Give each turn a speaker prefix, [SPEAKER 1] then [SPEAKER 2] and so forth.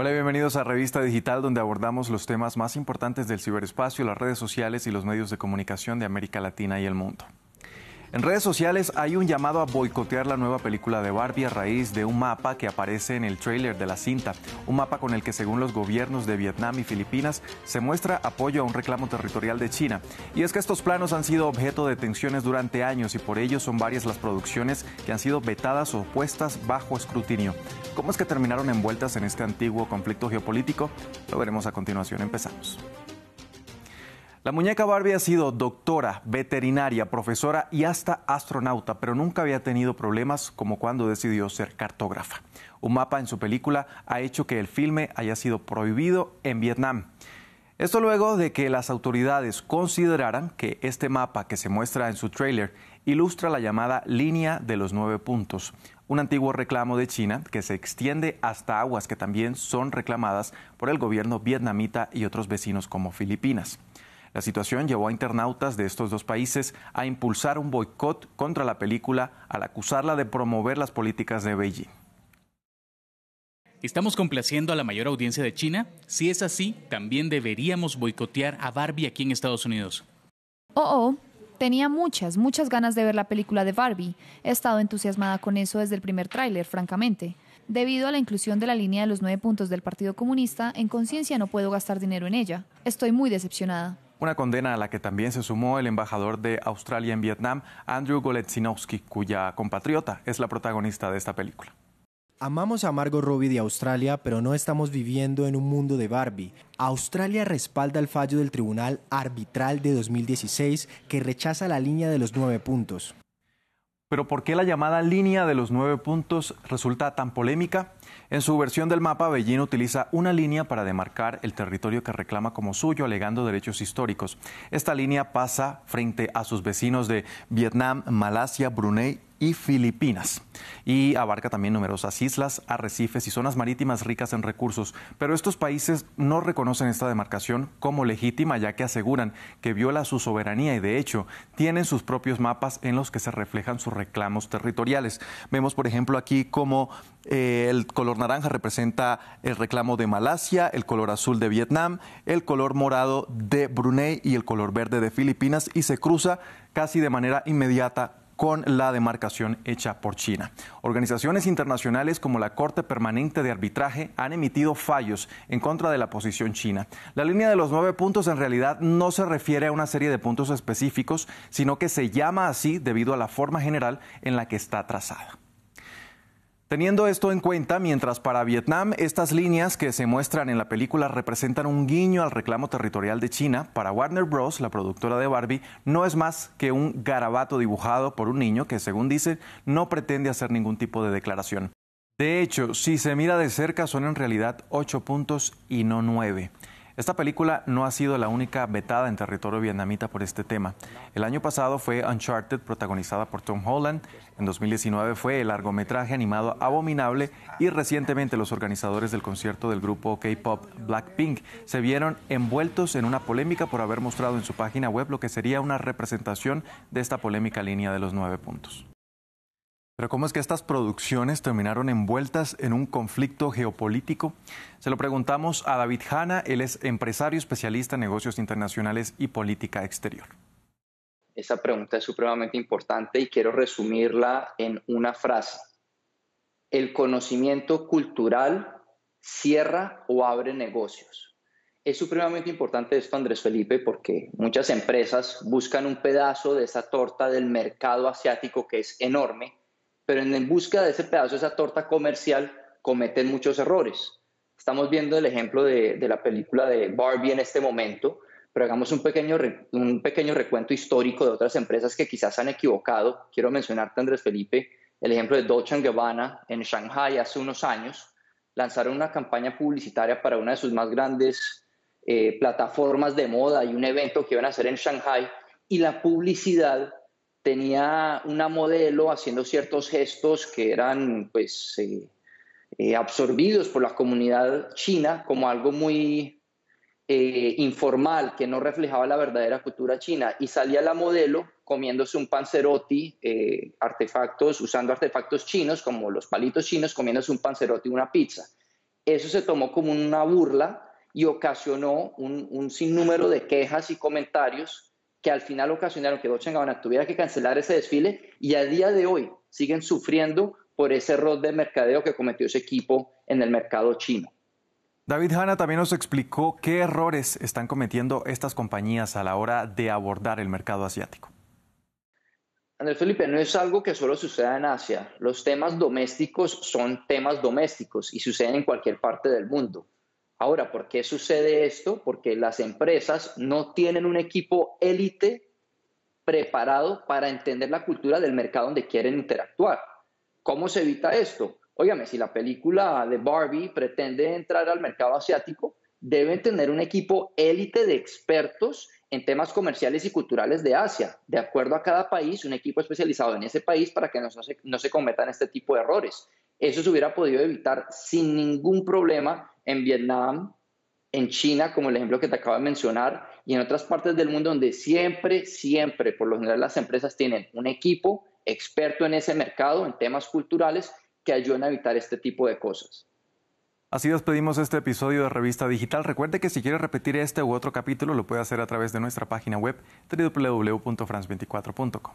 [SPEAKER 1] Hola, bienvenidos a Revista Digital, donde abordamos los temas más importantes del ciberespacio, las redes sociales y los medios de comunicación de América Latina y el mundo. En redes sociales hay un llamado a boicotear la nueva película de Barbie a raíz de un mapa que aparece en el tráiler de la cinta, un mapa con el que según los gobiernos de Vietnam y Filipinas se muestra apoyo a un reclamo territorial de China. Y es que estos planos han sido objeto de tensiones durante años y por ello son varias las producciones que han sido vetadas o puestas bajo escrutinio. ¿Cómo es que terminaron envueltas en este antiguo conflicto geopolítico? Lo veremos a continuación. Empezamos. La muñeca Barbie ha sido doctora, veterinaria, profesora y hasta astronauta, pero nunca había tenido problemas como cuando decidió ser cartógrafa. Un mapa en su película ha hecho que el filme haya sido prohibido en Vietnam. Esto luego de que las autoridades consideraran que este mapa que se muestra en su tráiler ilustra la llamada línea de los nueve puntos, un antiguo reclamo de China que se extiende hasta aguas que también son reclamadas por el gobierno vietnamita y otros vecinos como Filipinas. La situación llevó a internautas de estos dos países a impulsar un boicot contra la película al acusarla de promover las políticas de Beijing.
[SPEAKER 2] ¿Estamos complaciendo a la mayor audiencia de China? Si es así, también deberíamos boicotear a Barbie aquí en Estados Unidos.
[SPEAKER 3] Oh, oh, tenía muchas, muchas ganas de ver la película de Barbie. He estado entusiasmada con eso desde el primer tráiler, francamente. Debido a la inclusión de la línea de los nueve puntos del Partido Comunista, en conciencia no puedo gastar dinero en ella. Estoy muy decepcionada.
[SPEAKER 1] Una condena a la que también se sumó el embajador de Australia en Vietnam, Andrew Goletzinowski, cuya compatriota es la protagonista de esta película.
[SPEAKER 4] Amamos a Margot Robbie de Australia, pero no estamos viviendo en un mundo de Barbie. Australia respalda el fallo del Tribunal Arbitral de 2016 que rechaza la línea de los nueve puntos.
[SPEAKER 1] Pero ¿por qué la llamada línea de los nueve puntos resulta tan polémica? En su versión del mapa, Beijing utiliza una línea para demarcar el territorio que reclama como suyo, alegando derechos históricos. Esta línea pasa frente a sus vecinos de Vietnam, Malasia, Brunei y Filipinas. Y abarca también numerosas islas, arrecifes y zonas marítimas ricas en recursos. Pero estos países no reconocen esta demarcación como legítima ya que aseguran que viola su soberanía y de hecho tienen sus propios mapas en los que se reflejan sus reclamos territoriales. Vemos por ejemplo aquí cómo eh, el color naranja representa el reclamo de Malasia, el color azul de Vietnam, el color morado de Brunei y el color verde de Filipinas y se cruza casi de manera inmediata con la demarcación hecha por China. Organizaciones internacionales como la Corte Permanente de Arbitraje han emitido fallos en contra de la posición china. La línea de los nueve puntos en realidad no se refiere a una serie de puntos específicos, sino que se llama así debido a la forma general en la que está trazada. Teniendo esto en cuenta, mientras para Vietnam estas líneas que se muestran en la película representan un guiño al reclamo territorial de China, para Warner Bros., la productora de Barbie, no es más que un garabato dibujado por un niño que, según dice, no pretende hacer ningún tipo de declaración. De hecho, si se mira de cerca, son en realidad ocho puntos y no nueve. Esta película no ha sido la única vetada en territorio vietnamita por este tema. El año pasado fue Uncharted, protagonizada por Tom Holland. En 2019 fue el largometraje animado Abominable y recientemente los organizadores del concierto del grupo K-pop Blackpink se vieron envueltos en una polémica por haber mostrado en su página web lo que sería una representación de esta polémica línea de los nueve puntos. Pero ¿cómo es que estas producciones terminaron envueltas en un conflicto geopolítico? Se lo preguntamos a David Hanna, él es empresario especialista en negocios internacionales y política exterior.
[SPEAKER 5] Esa pregunta es supremamente importante y quiero resumirla en una frase. El conocimiento cultural cierra o abre negocios. Es supremamente importante esto, Andrés Felipe, porque muchas empresas buscan un pedazo de esa torta del mercado asiático que es enorme pero en busca de ese pedazo, esa torta comercial, cometen muchos errores. Estamos viendo el ejemplo de, la película de Barbie en este momento, pero hagamos un pequeño, un pequeño recuento histórico de otras empresas que quizás han equivocado. Quiero mencionarte, Andrés Felipe, el ejemplo de Dolce Gabbana en Shanghai hace unos años. Lanzaron una campaña publicitaria para una de sus más grandes eh, plataformas de moda y un evento que iban a hacer en Shanghai y la publicidad tenía una modelo haciendo ciertos gestos que eran pues eh, eh, absorbidos por la comunidad china como algo muy eh, informal que no reflejaba la verdadera cultura china y salía la modelo comiéndose un panzerotti, artefactos, usando artefactos chinos como los palitos chinos, comiéndose un panzerotti y una pizza. eso se tomó como una burla y ocasionó un, sinnúmero de quejas y comentarios que al final ocasionaron que Dolce Gabbana tuviera que cancelar ese desfile y a día de hoy siguen sufriendo por ese error de mercadeo que cometió ese equipo en el mercado chino.
[SPEAKER 1] David Hanna también nos explicó qué errores están cometiendo estas compañías a la hora de abordar el mercado asiático.
[SPEAKER 5] Andrés Felipe, no es algo que solo suceda en Asia. Los temas domésticos son temas domésticos y suceden en cualquier parte del mundo. Ahora, ¿por qué sucede esto? Porque las empresas no tienen un equipo élite preparado para entender la cultura del mercado donde quieren interactuar. ¿Cómo se evita esto? Óigame, si la película de Barbie pretende entrar al mercado asiático, deben tener un equipo élite de expertos en temas comerciales y culturales de Asia, de acuerdo a cada país, un equipo especializado en ese país para que no se, no se cometan este tipo de errores. Eso se hubiera podido evitar sin ningún problema en Vietnam, en China, como el ejemplo que te acabo de mencionar, y en otras partes del mundo donde siempre, siempre, por lo general las empresas tienen un equipo experto en ese mercado, en temas culturales, que ayudan a evitar este tipo de cosas.
[SPEAKER 1] Así despedimos este episodio de Revista Digital. Recuerde que si quiere repetir este u otro capítulo lo puede hacer a través de nuestra página web www.france24.com.